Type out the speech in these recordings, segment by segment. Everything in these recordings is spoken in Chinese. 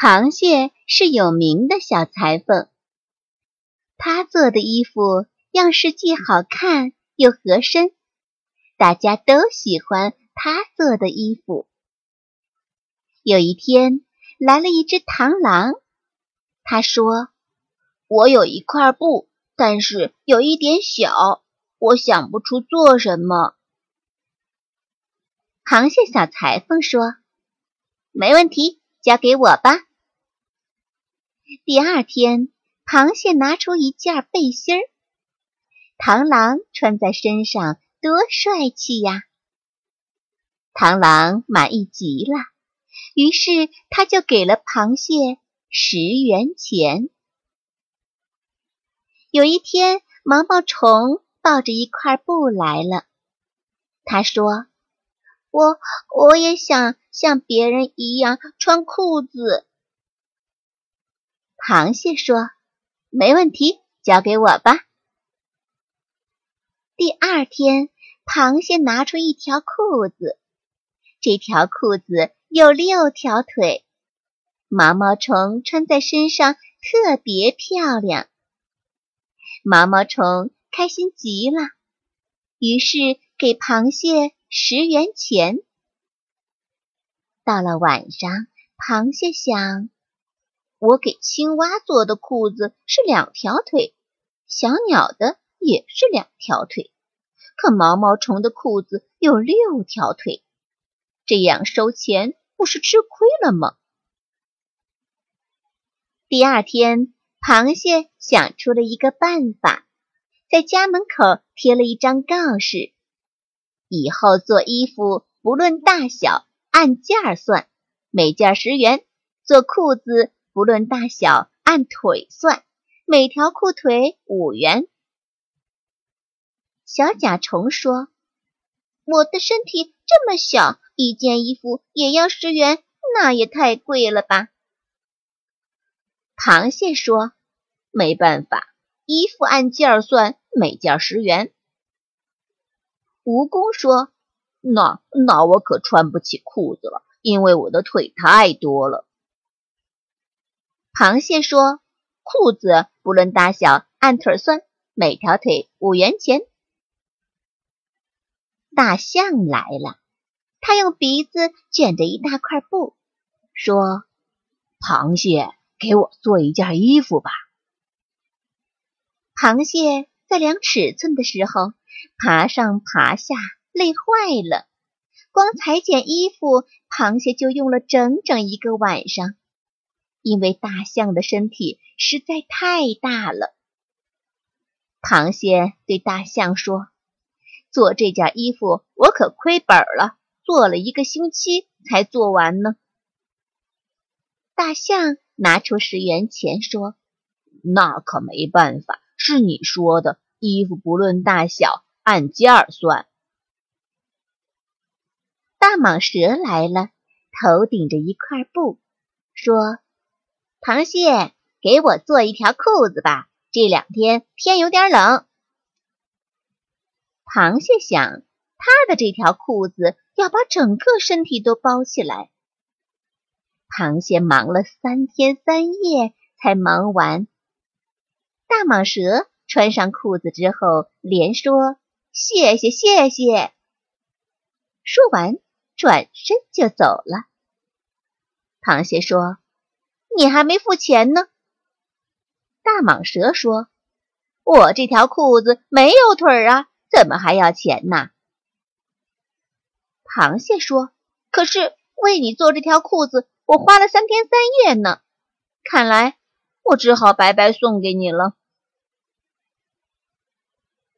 螃蟹是有名的小裁缝，他做的衣服样式既好看又合身，大家都喜欢他做的衣服。有一天，来了一只螳螂，他说：“我有一块布，但是有一点小，我想不出做什么。”螃蟹小裁缝说：“没问题，交给我吧。”第二天，螃蟹拿出一件背心儿，螳螂穿在身上多帅气呀！螳螂满意极了，于是他就给了螃蟹十元钱。有一天，毛毛虫抱着一块布来了，他说：“我我也想像别人一样穿裤子。”螃蟹说：“没问题，交给我吧。”第二天，螃蟹拿出一条裤子，这条裤子有六条腿，毛毛虫穿在身上特别漂亮。毛毛虫开心极了，于是给螃蟹十元钱。到了晚上，螃蟹想。我给青蛙做的裤子是两条腿，小鸟的也是两条腿，可毛毛虫的裤子有六条腿，这样收钱不是吃亏了吗？第二天，螃蟹想出了一个办法，在家门口贴了一张告示：以后做衣服不论大小，按件儿算，每件十元；做裤子。不论大小，按腿算，每条裤腿五元。小甲虫说：“我的身体这么小，一件衣服也要十元，那也太贵了吧？”螃蟹说：“没办法，衣服按件算，每件十元。”蜈蚣说：“那那我可穿不起裤子了，因为我的腿太多了。”螃蟹说：“裤子不论大小，按腿算，每条腿五元钱。”大象来了，他用鼻子卷着一大块布，说：“螃蟹，给我做一件衣服吧。”螃蟹在量尺寸的时候，爬上爬下，累坏了。光裁剪衣服，螃蟹就用了整整一个晚上。因为大象的身体实在太大了，螃蟹对大象说：“做这件衣服我可亏本了，做了一个星期才做完呢。”大象拿出十元钱说：“那可没办法，是你说的，衣服不论大小，按件算。”大蟒蛇来了，头顶着一块布，说。螃蟹，给我做一条裤子吧。这两天天有点冷。螃蟹想，它的这条裤子要把整个身体都包起来。螃蟹忙了三天三夜才忙完。大蟒蛇穿上裤子之后，连说：“谢谢，谢谢。”说完，转身就走了。螃蟹说。你还没付钱呢，大蟒蛇说：“我这条裤子没有腿儿啊，怎么还要钱呢？”螃蟹说：“可是为你做这条裤子，我花了三天三夜呢，看来我只好白白送给你了。”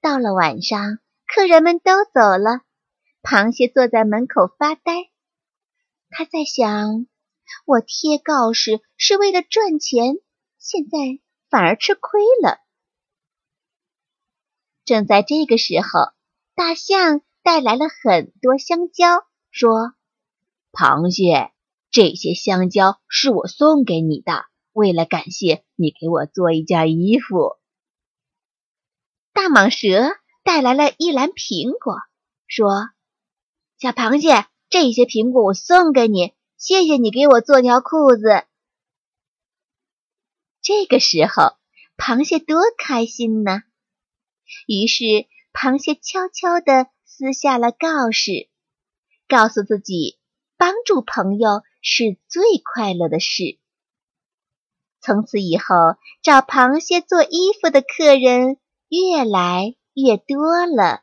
到了晚上，客人们都走了，螃蟹坐在门口发呆，他在想。我贴告示是为了赚钱，现在反而吃亏了。正在这个时候，大象带来了很多香蕉，说：“螃蟹，这些香蕉是我送给你的，为了感谢你给我做一件衣服。”大蟒蛇带来了一篮苹果，说：“小螃蟹，这些苹果我送给你，谢谢你给我做条裤子。”这个时候，螃蟹多开心呢！于是，螃蟹悄悄地撕下了告示，告诉自己：帮助朋友是最快乐的事。从此以后，找螃蟹做衣服的客人越来越多了。